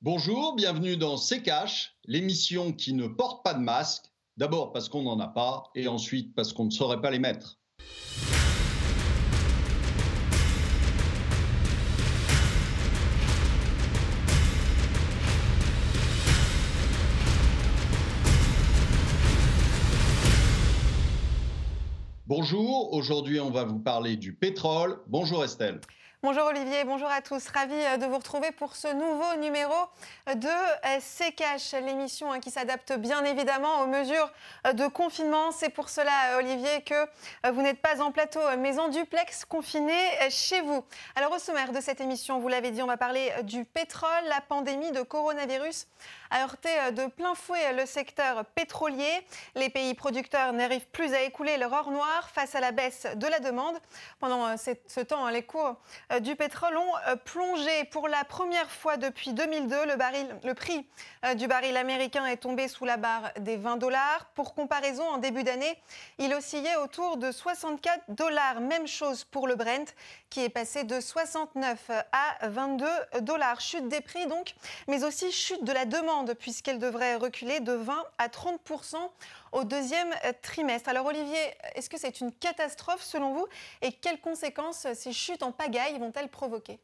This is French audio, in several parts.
Bonjour, bienvenue dans C'est Cash, l'émission qui ne porte pas de masque. D'abord parce qu'on n'en a pas et ensuite parce qu'on ne saurait pas les mettre. Bonjour, aujourd'hui on va vous parler du pétrole. Bonjour Estelle. Bonjour Olivier, bonjour à tous. Ravi euh, de vous retrouver pour ce nouveau numéro de euh, CKH, l'émission hein, qui s'adapte bien évidemment aux mesures euh, de confinement. C'est pour cela, Olivier, que vous n'êtes pas en plateau, mais en duplex confiné chez vous. Alors au sommaire de cette émission, vous l'avez dit, on va parler du pétrole. La pandémie de coronavirus a heurté de plein fouet le secteur pétrolier. Les pays producteurs n'arrivent plus à écouler leur or noir face à la baisse de la demande. Pendant ce temps, hein, les cours euh, du pétrole ont euh, plongé pour la première fois depuis 2002. Le, le prix euh, du baril américain est tombé sous la barre des 20 dollars. Pour comparaison, en début d'année, il oscillait autour de 64 dollars. Même chose pour le Brent, qui est passé de 69 à 22 dollars. Chute des prix donc, mais aussi chute de la demande, puisqu'elle devrait reculer de 20 à 30 au deuxième trimestre. Alors Olivier, est-ce que c'est une catastrophe selon vous et quelles conséquences ces chutes en pagaille vont-elles provoquer?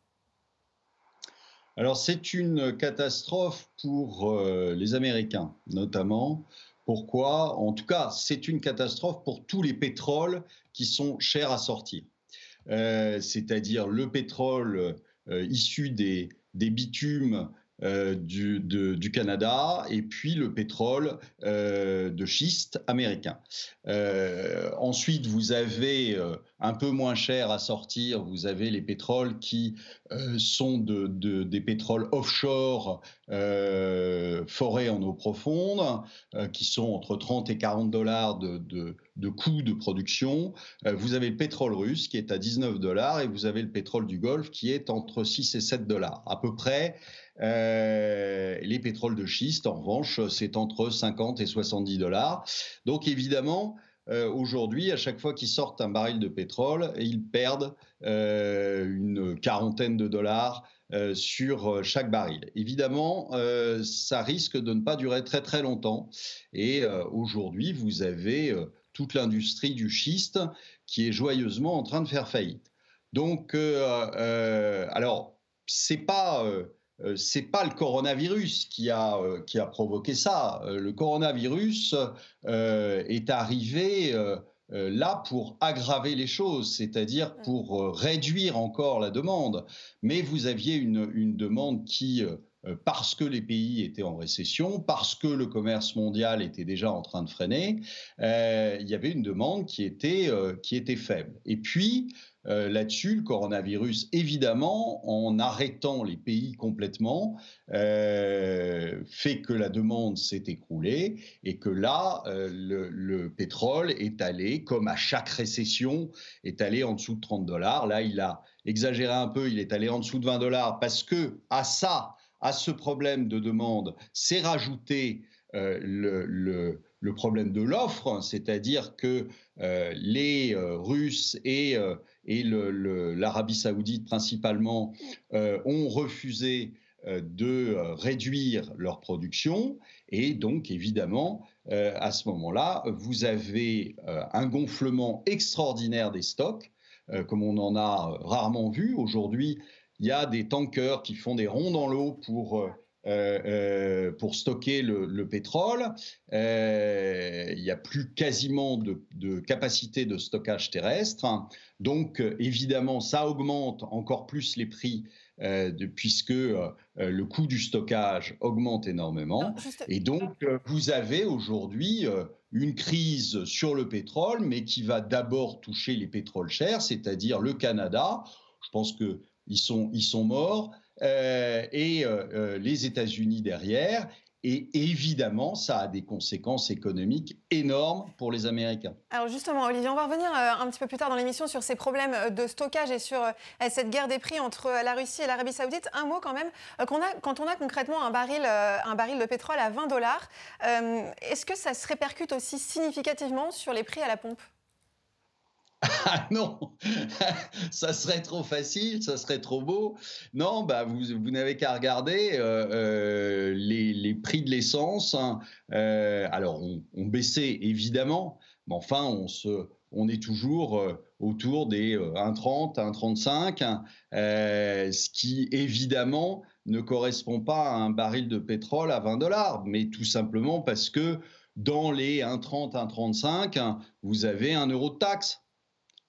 Alors c'est une catastrophe pour euh, les Américains notamment. Pourquoi? En tout cas, c'est une catastrophe pour tous les pétroles qui sont chers à sortir. Euh, c'est-à-dire le pétrole euh, issu des bitumes euh, du, Canada et puis le pétrole euh, de schiste américain. Euh, ensuite, vous avez un peu moins cher à sortir, vous avez les pétroles qui sont de, de, des pétroles offshore forés en eau profonde, qui sont entre 30 et 40 dollars de, de coût de production. vous avez le pétrole russe qui est à 19 dollars et vous avez le pétrole du Golfe qui est entre 6 et 7 dollars. À peu près euh, les pétroles de schiste, en revanche, c'est entre 50 et 70 dollars. Donc évidemment, euh, aujourd'hui, à chaque fois qu'ils sortent un baril de pétrole, ils perdent euh, une quarantaine de dollars sur chaque baril. Évidemment, ça risque de ne pas durer très très longtemps. Et aujourd'hui, vous avez toute l'industrie du schiste qui est joyeusement en train de faire faillite. Donc, alors, c'est pas euh, c'est pas le coronavirus qui a, euh, qui a provoqué ça. Euh, le coronavirus est arrivé là pour aggraver les choses, c'est-à-dire pour réduire encore la demande. Mais vous aviez une, une demande qui, parce que les pays étaient en récession, parce que le commerce mondial était déjà en train de freiner, il y avait une demande qui était, qui était faible. Et puis, euh, là-dessus. Le coronavirus, évidemment, en arrêtant les pays complètement, euh, fait que la demande s'est écroulée et que là, euh, le, pétrole est allé, comme à chaque récession, est allé en dessous de 30 dollars. Là, il a exagéré un peu, il est allé en dessous de 20 dollars parce que à ça, à ce problème de demande, s'est rajouté le, problème de l'offre, c'est-à-dire que les Russes et et l'Arabie saoudite principalement euh, ont refusé euh, de euh, réduire leur production. Et donc, évidemment, à ce moment-là, vous avez un gonflement extraordinaire des stocks, comme on en a rarement vu. Aujourd'hui, il y a des tankers qui font des ronds dans l'eau pour euh, euh, pour stocker le, pétrole. Euh, il n'y a plus quasiment de, capacité de stockage terrestre. Donc, évidemment, ça augmente encore plus les prix puisque le coût du stockage augmente énormément. Et donc, vous avez aujourd'hui une crise sur le pétrole, mais qui va d'abord toucher les pétroles chers, c'est-à-dire le Canada. Je pense qu'ils sont, ils sont morts. Euh, et euh, euh, les États-Unis derrière. Et évidemment, ça a des conséquences économiques énormes pour les Américains. Alors justement, Olivier, on va revenir un petit peu plus tard dans l'émission sur ces problèmes de stockage et sur cette guerre des prix entre la Russie et l'Arabie saoudite. Un mot quand même, quand, on a concrètement un baril, un baril de pétrole à 20 dollars, est-ce que ça se répercute aussi significativement sur les prix à la pompe? Ah non, ça serait trop facile, ça serait trop beau. Non, bah vous, vous n'avez qu'à regarder euh, euh, les, prix de l'essence. Hein. Euh, alors, on, on, baissait évidemment, mais enfin, on, se, on est toujours autour des 1,30, 1,35, hein, ce qui évidemment ne correspond pas à un baril de pétrole à 20 dollars, mais tout simplement parce que dans les 1,30, 1,35, vous avez un euro de taxe.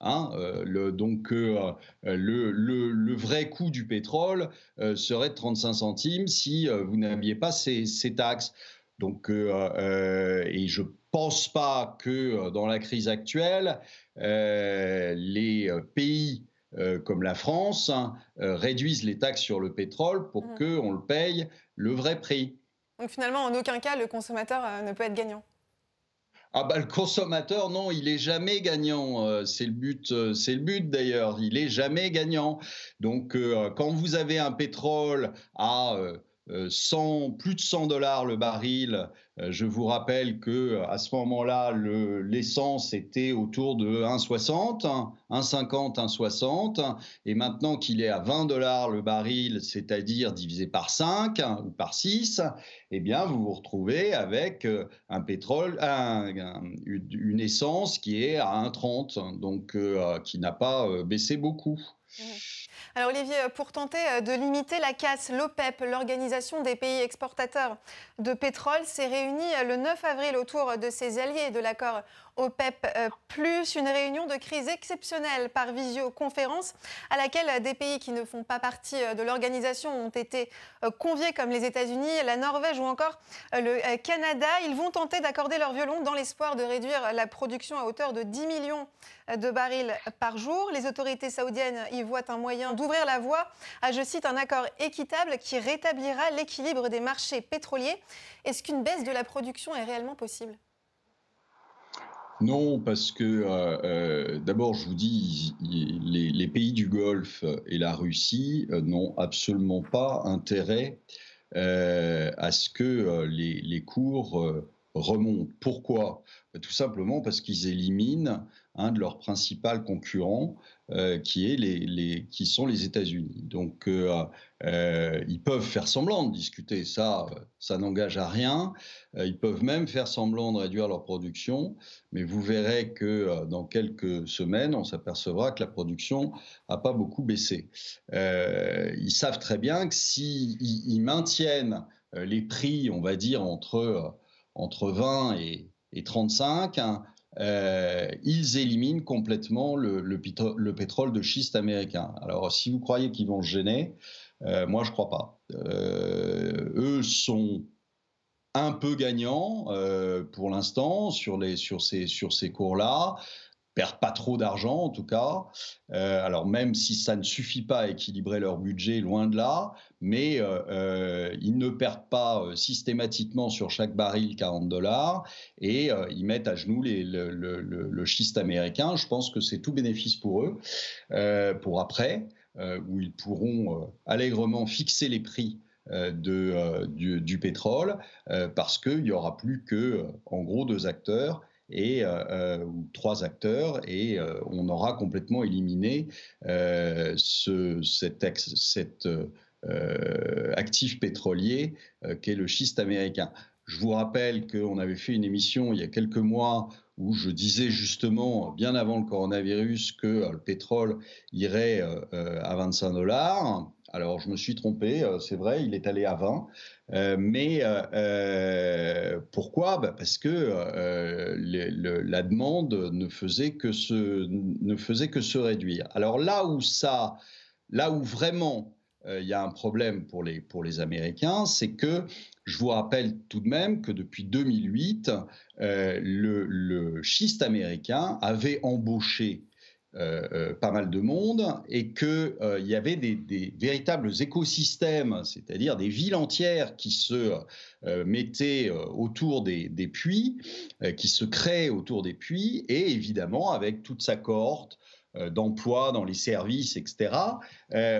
Hein, euh, le, donc euh, le, le, vrai coût du pétrole euh, serait de 35 centimes si vous n'aviez pas ces, ces, taxes. Donc, et je pense pas que dans la crise actuelle, les pays comme la France hein, réduisent les taxes sur le pétrole pour mmh. qu'on le paye le vrai prix. Donc finalement, en aucun cas, le consommateur ne peut être gagnant. Ah bah le consommateur non, il est jamais gagnant. Euh, c'est le but, euh, c'est le but d'ailleurs. Il est jamais gagnant. Donc euh, quand vous avez un pétrole à 100, plus de 100 dollars le baril. Euh, je vous rappelle que à ce moment-là, l'essence était autour de 1,60, 1,50, 1,60, et maintenant qu'il est à 20 dollars le baril, c'est-à-dire divisé par 5 ou par 6, eh bien, vous vous retrouvez avec euh, un pétrole, une essence qui est à 1,30, donc euh, qui n'a pas baissé beaucoup. Alors Olivier, pour tenter euh, de limiter la casse, l'OPEP, l'Organisation des pays exportateurs de pétrole, s'est réunie euh, le 9 avril autour de ses alliés de l'accord OPEP, euh, plus une réunion de crise exceptionnelle par visioconférence à laquelle des pays qui ne font pas partie euh, de l'organisation ont été euh, conviés comme les États-Unis, la Norvège ou encore le Canada. Ils vont tenter d'accorder leur violon dans l'espoir de réduire la production à hauteur de 10 millions de barils par jour. Les autorités saoudiennes y voient un moyen d'ouvrir la voie à, je cite, un accord équitable qui rétablira l'équilibre des marchés pétroliers. Est-ce qu'une baisse de la production est réellement possible? Non, parce que euh, euh, d'abord, je vous dis, les, pays du Golfe et la Russie euh, n'ont absolument pas intérêt à ce que les, les cours remontent. Pourquoi? Tout simplement parce qu'ils éliminent de leurs principaux concurrents, euh, qui, est les, qui sont les États-Unis. Donc, euh, euh, ils peuvent faire semblant de discuter, ça, ça n'engage à rien. ils peuvent même faire semblant de réduire leur production, mais vous verrez que dans quelques semaines, on s'apercevra que la production n'a pas beaucoup baissé. ils savent très bien que s'ils ils maintiennent les prix, on va dire, entre, entre 20 et, et 35, euh, ils éliminent complètement le, pétrole de schiste américain. Alors, si vous croyez qu'ils vont gêner, euh, moi, je ne crois pas. Euh, eux sont un peu gagnants pour l'instant sur ces cours-là perdent pas trop d'argent en tout cas. Euh, alors même si ça ne suffit pas à équilibrer leur budget, loin de là, mais euh, euh, ils ne perdent pas systématiquement sur chaque baril 40 dollars et ils mettent à genoux le, schiste américain. Je pense que c'est tout bénéfice pour eux, pour après, où ils pourront allègrement fixer les prix. De, du, du, pétrole parce qu'il n'y aura plus que en gros deux acteurs et euh, euh, trois acteurs et euh, on aura complètement éliminé ce, cet actif pétrolier qu'est le schiste américain. Je vous rappelle qu'on avait fait une émission il y a quelques mois où je disais justement, bien avant le coronavirus, que le pétrole irait à 25 dollars. Alors, je me suis trompé, euh, c'est vrai, il est allé à 20. Euh, mais euh, pourquoi? Bah, Parce que la demande ne faisait, que se, réduire. Alors là où là vraiment il y a un problème pour les, pour les Américains, c'est que je vous rappelle tout de même que depuis 2008, le, le schiste américain avait embauché euh, euh, pas mal de monde et qu'il euh, y avait des, véritables écosystèmes, c'est-à-dire des villes entières qui se mettaient autour des, puits, qui se créent autour des puits et évidemment avec toute sa cohorte d'emplois dans les services, etc.,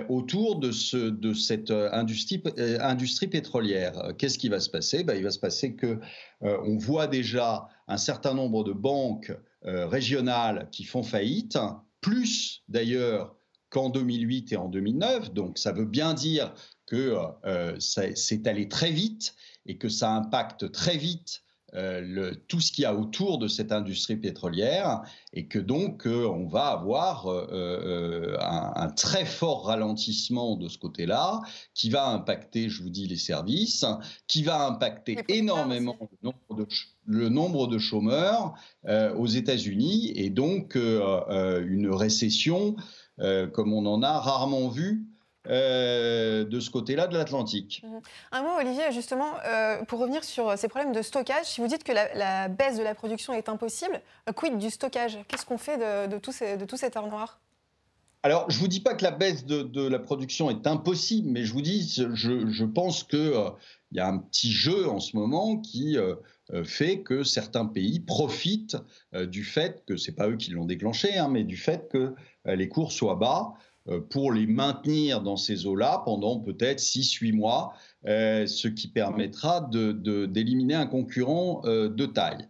autour de, ce, de cette industrie, industrie pétrolière. Qu'est-ce qui va se passer? Ben, Il va se passer que on voit déjà un certain nombre de banques régionales qui font faillite, plus d'ailleurs qu'en 2008 et en 2009. Donc ça veut bien dire que c'est allé très vite et que ça impacte très vite euh, le, tout ce qu'il y a autour de cette industrie pétrolière et que donc euh, on va avoir euh, un, très fort ralentissement de ce côté-là qui va impacter, je vous dis, les services, qui va impacter énormément le nombre, de, chômeurs aux États-Unis et donc une récession comme on en a rarement vu euh, de ce côté-là de l'Atlantique. Mhm. Un mot, Olivier, justement, euh, pour revenir sur ces problèmes de stockage, si vous dites que la, baisse de la production est impossible, euh, quid du stockage? Qu'est-ce qu'on fait de, tout ces, de tout cet or noir alors, je ne vous dis pas que la baisse de, la production est impossible, mais je vous dis, je, je pense qu'il il y a un petit jeu en ce moment qui fait que certains pays profitent du fait que, ce n'est pas eux qui l'ont déclenché, hein, mais du fait que les cours soient bas. Euh, pour les maintenir dans ces eaux-là pendant peut-être 6-8 mois, euh, ce qui permettra d'éliminer un concurrent euh, de taille.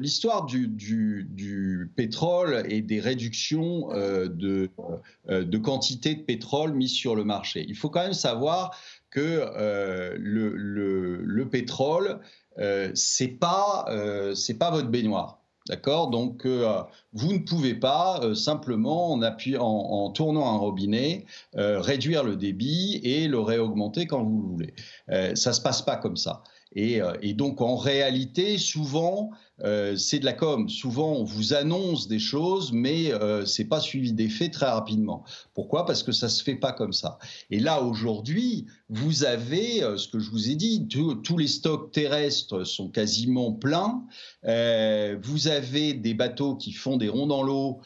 L'histoire du, pétrole et des réductions de, quantité de pétrole mise sur le marché. Il faut quand même savoir que le, pétrole, c'est pas, pas votre baignoire. D'accord? Donc, euh, vous ne pouvez pas euh, simplement, en, appuyant, en, tournant un robinet, euh, réduire le débit et le réaugmenter quand vous le voulez. ça ne se passe pas comme ça. Et, et donc, en réalité, souvent, euh, c'est de la com. Souvent, on vous annonce des choses, mais euh, c'est pas suivi des faits très rapidement. Pourquoi? Parce que ça se fait pas comme ça. Et là, aujourd'hui, vous avez euh, ce que je vous ai dit. Tous les stocks terrestres sont quasiment pleins. vous avez des bateaux qui font des ronds dans l'eau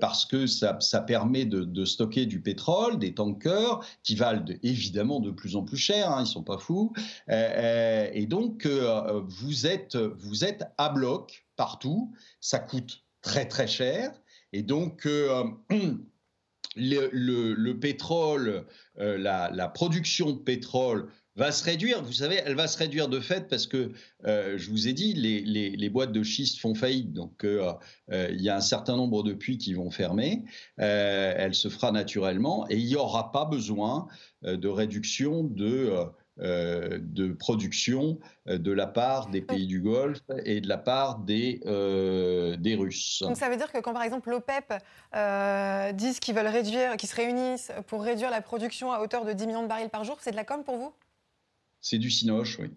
parce que ça, permet de, stocker du pétrole, des tankers qui valent évidemment de plus en plus cher. Hein, ils sont pas fous. et donc, vous êtes vous êtes à bloc partout, ça coûte très très cher. Et donc, euh, le, pétrole, euh, la, production de pétrole va se réduire. Vous savez, elle va se réduire de fait parce que, euh, je vous ai dit, les, boîtes de schiste font faillite. Donc, il y a un certain nombre de puits qui vont fermer. elle se fera naturellement et il n'y aura pas besoin de réduction de euh, de production euh, de la part des pays du Golfe et de la part des, euh, des Russes. Donc ça veut dire que quand par exemple l'OPEP disent qu'ils veulent réduire, qu'ils se réunissent pour réduire la production à hauteur de 10 millions de barils par jour, c'est de la com pour vous? C'est du cinoche, oui.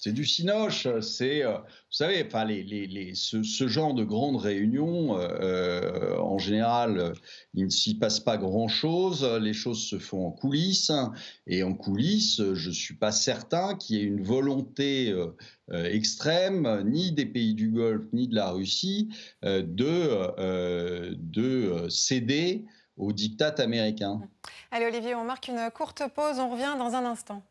C'est du cinoche, c'est, euh, vous savez, enfin, ce, genre de grandes réunions, euh, en général, il ne s'y passe pas grand-chose, les choses se font en coulisses, et en coulisses, je ne suis pas certain qu'il y ait une volonté euh, extrême, ni des pays du Golfe, ni de la Russie, de, de céder au diktat américain. Allez Olivier, on marque une courte pause, on revient dans un instant.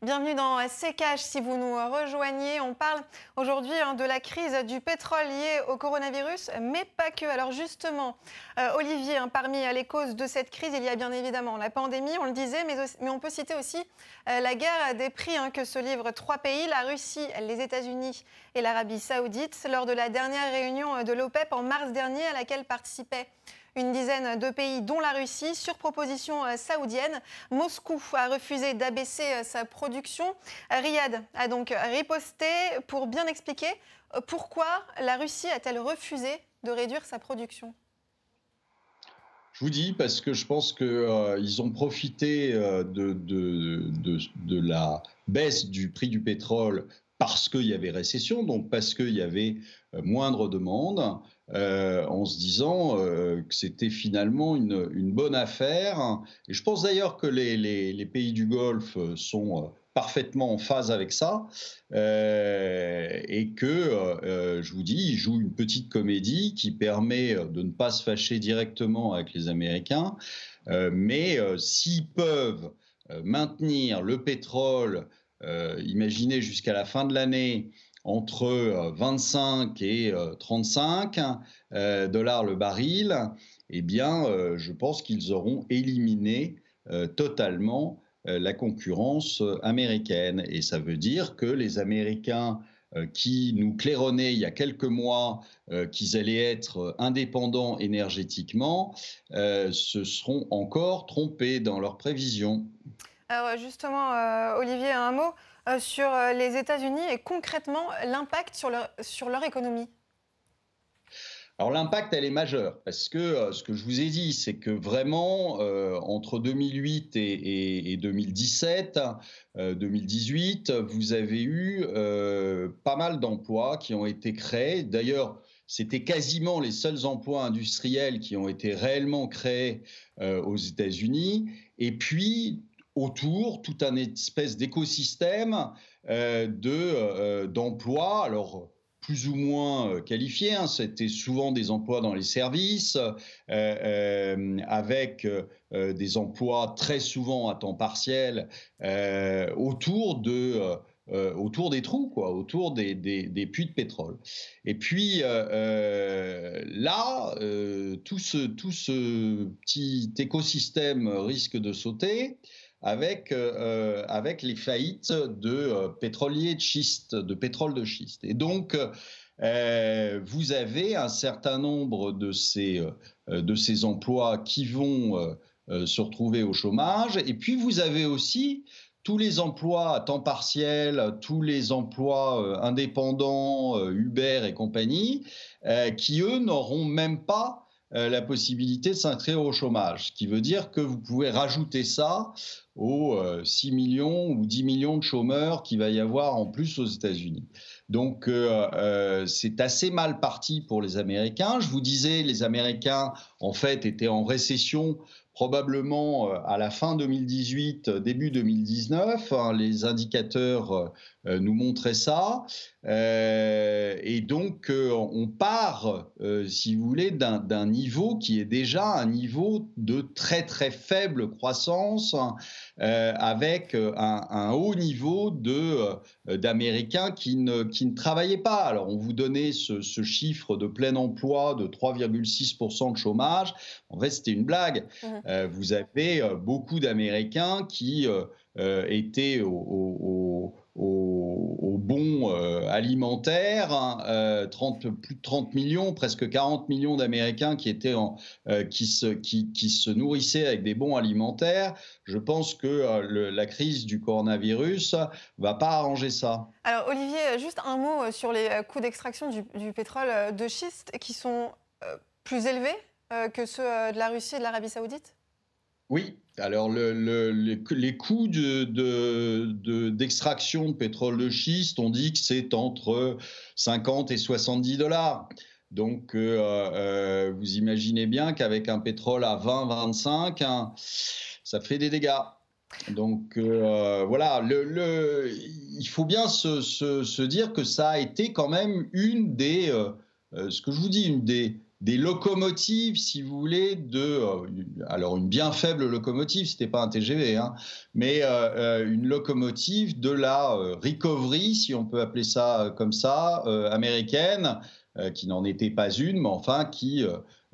Bienvenue dans CKH. Si vous nous rejoignez, on parle aujourd'hui hein, de la crise du pétrole liée au coronavirus, mais pas que. Alors justement, euh, Olivier, hein, parmi les causes de cette crise, il y a bien évidemment la pandémie, on le disait, mais, on peut citer aussi euh, la guerre des prix hein, que se livrent trois pays, la Russie, les États-Unis et l'Arabie saoudite, lors de la dernière réunion de l'OPEP en mars dernier à laquelle participaient une dizaine de pays, dont la Russie, sur proposition euh, saoudienne. Moscou a refusé d'abaisser euh, sa production. Riyad a donc riposté pour bien expliquer euh, pourquoi la Russie a-t-elle refusé de réduire sa production. Je vous dis parce que je pense qu'ils ont profité de, la baisse du prix du pétrole parce qu'il y avait récession, donc parce qu'il y avait moindre demande, euh, en se disant euh, que c'était finalement une, bonne affaire. Et je pense d'ailleurs que les, pays du Golfe sont parfaitement en phase avec ça euh, et que, je vous dis, ils jouent une petite comédie qui permet de ne pas se fâcher directement avec les Américains, mais s'ils peuvent maintenir le pétrole, imaginez jusqu'à la fin de l'année, entre 25 euh, et 35 euh, euh, dollars le baril, eh bien, je pense qu'ils auront éliminé totalement la concurrence américaine. Et ça veut dire que les Américains qui nous claironnaient il y a quelques mois qu'ils allaient être indépendants énergétiquement se seront encore trompés dans leurs prévisions. Alors justement, Olivier, un mot sur les États-Unis et concrètement l'impact sur sur leur économie. Alors l'impact, elle est majeure, parce que euh, ce que je vous ai dit, c'est que vraiment, euh, entre 2008 et, 2017, 2018, euh, vous avez eu pas mal d'emplois qui ont été créés. D'ailleurs, c'était quasiment les seuls emplois industriels qui ont été réellement créés aux États-Unis. Et puis, autour, tout un espèce d'écosystème de, d'emplois. Alors, plus ou moins euh, qualifiés. Hein. C'était souvent des emplois dans les services, euh, euh, avec des emplois très souvent à temps partiel autour de autour des trous, quoi, autour des, des, puits de pétrole. Et puis là, tout, ce, tout ce petit écosystème risque de sauter avec, euh, avec les faillites de euh, pétroliers de schiste, de pétrole de schiste. Et donc, euh, vous avez un certain nombre de ces, de ces emplois qui vont se retrouver au chômage. Et puis, vous avez aussi tous les emplois à temps partiel, tous les emplois indépendants, Uber et compagnie, qui, eux, n'auront même pas la possibilité de s'inscrire au chômage, ce qui veut dire que vous pouvez rajouter ça aux 6 euh, millions ou 10 millions de chômeurs qu'il va y avoir en plus aux États-Unis. Donc euh, euh, c'est assez mal parti pour les Américains. Je vous disais, les Américains en fait étaient en récession probablement à la fin 2018, début 2019. Hein, les indicateurs nous montraient ça. et donc, on part, si vous voulez, d'un niveau qui est déjà un niveau de très très faible croissance, hein, euh, avec euh, un, haut niveau euh, d'Américains qui ne, qui ne travaillaient pas. Alors, on vous donnait ce, chiffre de plein emploi de 3,6% de chômage. En fait, c'était une blague. Vous avez beaucoup d'Américains qui étaient au euh, alimentaires, 30, hein, euh, plus de 30 millions, presque 40 millions d'Américains qui, étaient en, euh, qui, se, qui, qui, se nourrissaient avec des bons alimentaires. Je pense que la crise du coronavirus va pas arranger ça. Alors Olivier, juste un mot sur les coûts d'extraction du, pétrole de schiste qui sont plus élevés que ceux de la Russie et de l'Arabie saoudite? Oui, alors les coûts d'extraction de, pétrole de schiste, on dit que c'est entre 50 et 70 dollars. Donc, euh, euh, vous imaginez bien qu'avec un pétrole à 20-25, hein, ça fait des dégâts. Donc euh, voilà, il faut bien se, dire que ça a été quand même une des, ce que je vous dis, une des, des locomotives, si vous voulez, de euh, alors une bien faible locomotive, c'était pas un TGV, hein, mais euh, euh, une locomotive de la recovery, si on peut appeler ça comme ça, américaine, qui n'en était pas une, mais enfin qui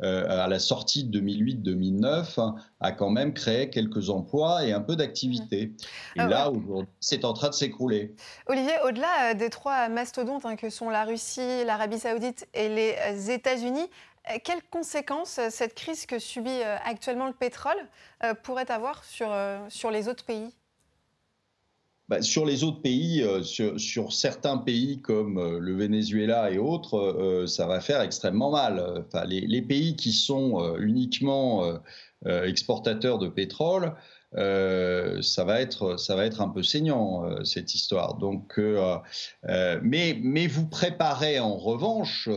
à la sortie de 2008-2009, hein, a quand même créé quelques emplois et un peu d'activité. Et ah là, aujourd'hui, c'est en train de s'écrouler. Olivier, au-delà des trois mastodontes hein, que sont la Russie, l'Arabie saoudite et les États-Unis, quelles conséquences euh, cette crise que subit euh, actuellement le pétrole pourrait avoir sur, sur les autres pays? Bah, sur les autres pays, sur, certains pays comme le Venezuela et autres, ça va faire extrêmement mal. Enfin, les, pays qui sont uniquement exportateurs de pétrole, ça, va être, ça va être un peu saignant, cette histoire. Donc, mais, mais vous préparez en revanche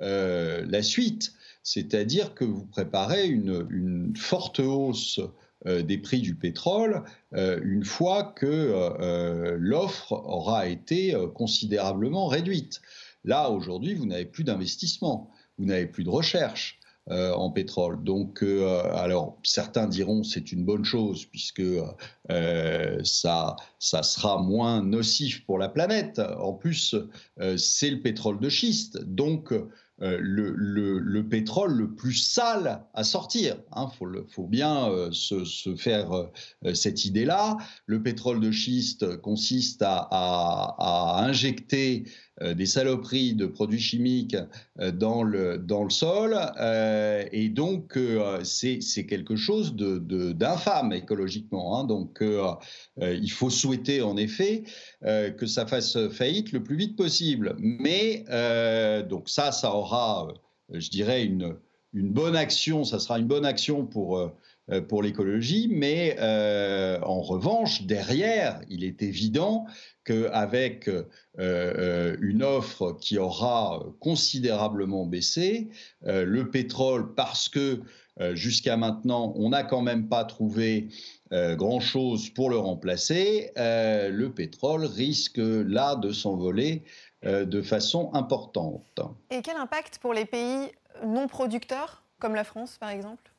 euh, la suite, c'est-à-dire que vous préparez une, forte hausse euh, des prix du pétrole euh, une fois que l'offre aura été considérablement réduite. Là, aujourd'hui, vous n'avez plus d'investissement, vous n'avez plus de recherche. en pétrole. Donc, alors certains diront c'est une bonne chose puisque ça, ça sera moins nocif pour la planète. En plus, c'est le pétrole de schiste, donc le, pétrole le plus sale à sortir. Il hein. faut, bien se, faire cette idée-là. Le pétrole de schiste consiste à injecter euh, des saloperies de produits chimiques euh, dans le, dans le sol. Euh, et donc, c'est quelque chose d'infâme de, écologiquement. Hein. donc, il faut souhaiter en effet que ça fasse faillite le plus vite possible. Mais, donc ça, ça aura, je dirais, une, une bonne action, ça sera une bonne action pour pour l'écologie, mais en revanche, derrière, il est évident qu'avec euh, euh, une offre qui aura considérablement baissé, euh, le pétrole, parce que jusqu'à maintenant, on n'a quand même pas trouvé grand-chose pour le remplacer, le pétrole risque là de s'envoler de façon importante. Et quel impact pour les pays non producteurs, comme la France par exemple?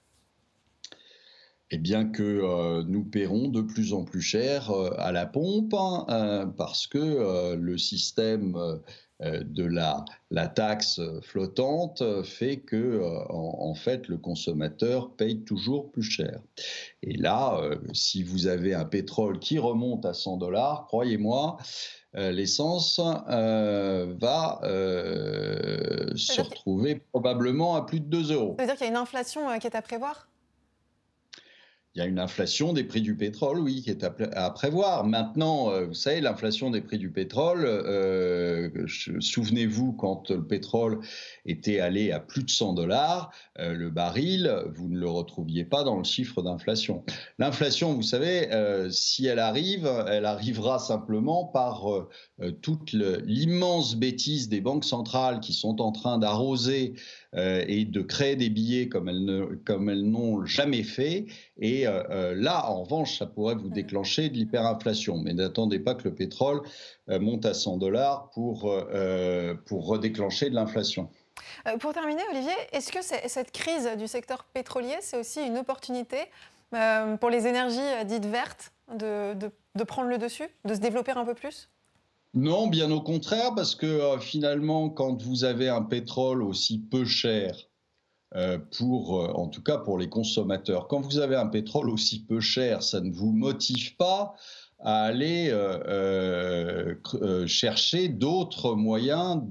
Et bien que euh, nous paierons de plus en plus cher euh, à la pompe hein, euh, parce que le système de la, la, taxe flottante fait que en, fait le consommateur paye toujours plus cher. Et là, si vous avez un pétrole qui remonte à 100 dollars, croyez-moi, l'essence va se retrouver probablement à plus de 2 euros. Ça veut dire qu'il y a une inflation qui est à prévoir? Il y a une inflation des prix du pétrole, oui, qui est à, prévoir. Maintenant, euh, vous savez, l'inflation des prix du pétrole, euh, souvenez-vous, quand le pétrole était allé à plus de 100 dollars, euh, le baril, vous ne le retrouviez pas dans le chiffre d'inflation. L'inflation, vous savez, si elle arrive, elle arrivera simplement par toute l'immense bêtise des banques centrales qui sont en train d'arroser et de créer des billets comme elles n'ont jamais fait. Et euh, euh, là, en revanche, ça pourrait vous déclencher de l'hyperinflation. Mais n'attendez pas que le pétrole monte à 100 dollars pour, pour redéclencher de l'inflation. Pour terminer, Olivier, est-ce que cette crise du secteur pétrolier, c'est aussi une opportunité pour les énergies dites vertes de, de, de prendre le dessus, de se développer un peu plus? Non, bien au contraire, parce que euh, finalement, quand vous avez un pétrole aussi peu cher, euh, pour, euh, en tout cas pour les consommateurs, quand vous avez un pétrole aussi peu cher, ça ne vous motive pas à aller chercher d'autres moyens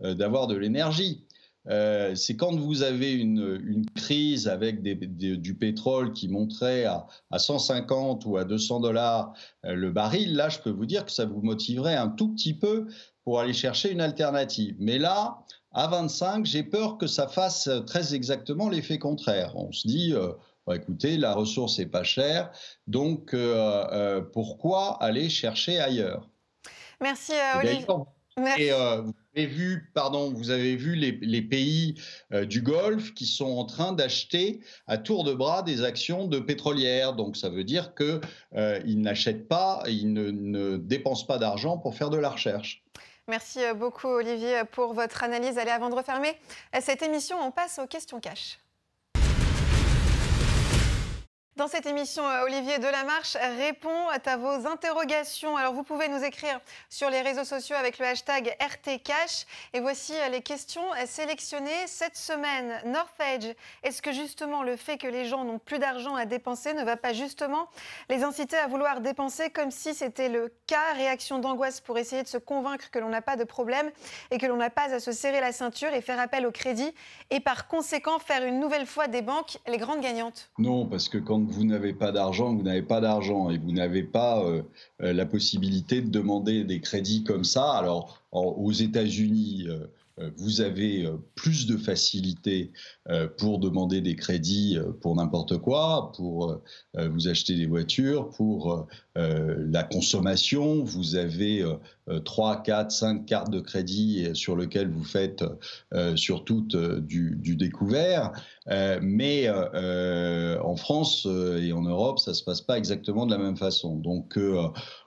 d'avoir de l'énergie. Euh, c'est quand vous avez une, crise avec du pétrole qui monterait à, 150 ou à 200 dollars euh, le baril, là, je peux vous dire que ça vous motiverait un tout petit peu pour aller chercher une alternative. Mais là, à 25, j'ai peur que ça fasse très exactement l'effet contraire. On se dit, euh, bah, écoutez, la ressource est pas chère, donc pourquoi aller chercher ailleurs? Merci Olivier. Et euh, vous avez vu, pardon, vous avez vu les, pays euh, du Golfe qui sont en train d'acheter à tour de bras des actions de pétrolières. Donc ça veut dire qu'ils euh, n'achètent pas, ils ne, ne dépensent pas d'argent pour faire de la recherche. Merci beaucoup Olivier pour votre analyse. Allez, avant de refermer cette émission, on passe aux questions cash. Dans cette émission, euh, Olivier Delamarche répond à vos interrogations. Alors, vous pouvez nous écrire sur les réseaux sociaux avec le hashtag RTCash. Et voici euh, les questions sélectionnées cette semaine. Northedge, est-ce que justement le fait que les gens n'ont plus d'argent à dépenser ne va pas justement les inciter à vouloir dépenser comme si c'était le cas? Réaction d'angoisse pour essayer de se convaincre que l'on n'a pas de problème et que l'on n'a pas à se serrer la ceinture et faire appel au crédit et par conséquent faire une nouvelle fois des banques les grandes gagnantes? Non, parce que quand vous n'avez pas d'argent, vous n'avez pas d'argent et vous n'avez pas euh, euh, la possibilité de demander des crédits comme ça. Alors, aux États-Unis, euh, vous avez plus de facilité pour demander des crédits pour n'importe quoi, pour vous acheter des voitures, pour la consommation. Vous avez 3, 4, 5 cartes de crédit sur lesquelles vous faites surtout du, du, découvert. mais en France et en Europe, ça ne se passe pas exactement de la même façon. Donc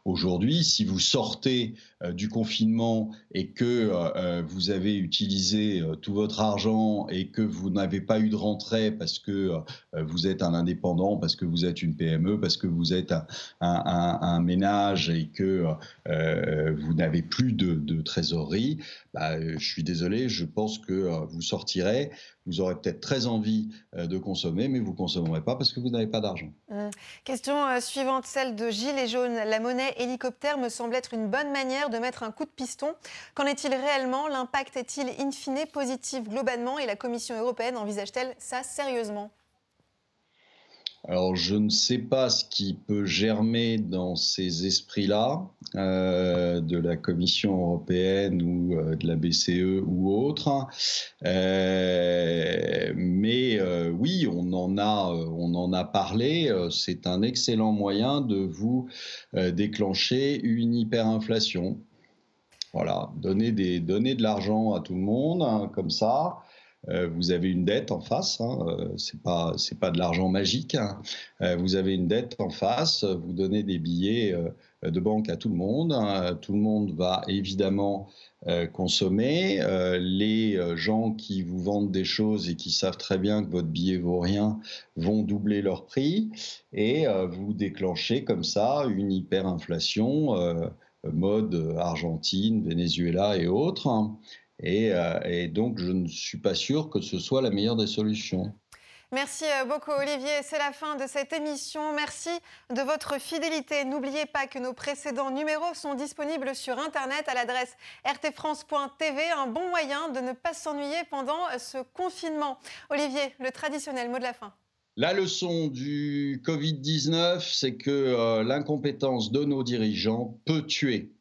aujourd'hui, si vous sortez du confinement et que vous avez utilisé tout votre argent et que vous n'avez pas eu de rentrée parce que vous êtes un indépendant, parce que vous êtes une PME, parce que vous êtes un, ménage et que vous n'avez plus de, trésorerie, bah, je suis désolé, je pense que vous sortirez vous aurez peut-être très envie euh, de consommer, mais vous ne consommerez pas parce que vous n'avez pas d'argent. Question euh, suivante, celle de Gilles Jaune. La monnaie hélicoptère me semble être une bonne manière de mettre un coup de piston. Qu'en est-il réellement? L'impact est-il in fine positif globalement? Et la Commission européenne envisage-t-elle ça sérieusement? Alors, je ne sais pas ce qui peut germer dans ces esprits-là, euh, de la Commission européenne ou euh, de la BCE ou autre. Euh, mais oui, on en a, on en a parlé. C'est un excellent moyen de vous déclencher une hyperinflation. Voilà, donner, des, donner de l'argent à tout le monde, hein, comme ça. Euh, vous avez une dette en face, hein, euh, c'est pas pas de l'argent magique. Hein. Euh, vous avez une dette en face, vous donnez des billets de banque à tout le monde. Hein. tout le monde va évidemment consommer. les gens qui vous vendent des choses et qui savent très bien que votre billet vaut rien vont doubler leur prix et vous déclenchez comme ça une hyperinflation mode Argentine, Venezuela et autres. Euh, et, donc, je ne suis pas sûr que ce soit la meilleure des solutions. Merci euh, beaucoup Olivier, c'est la fin de cette émission. Merci de votre fidélité. N'oubliez pas que nos précédents numéros sont disponibles sur Internet à l'adresse rtfrance.tv, un bon moyen de ne pas s'ennuyer pendant ce confinement. Olivier, le traditionnel mot de la fin. La leçon du Covid-19, c'est que euh, l'incompétence de nos dirigeants peut tuer.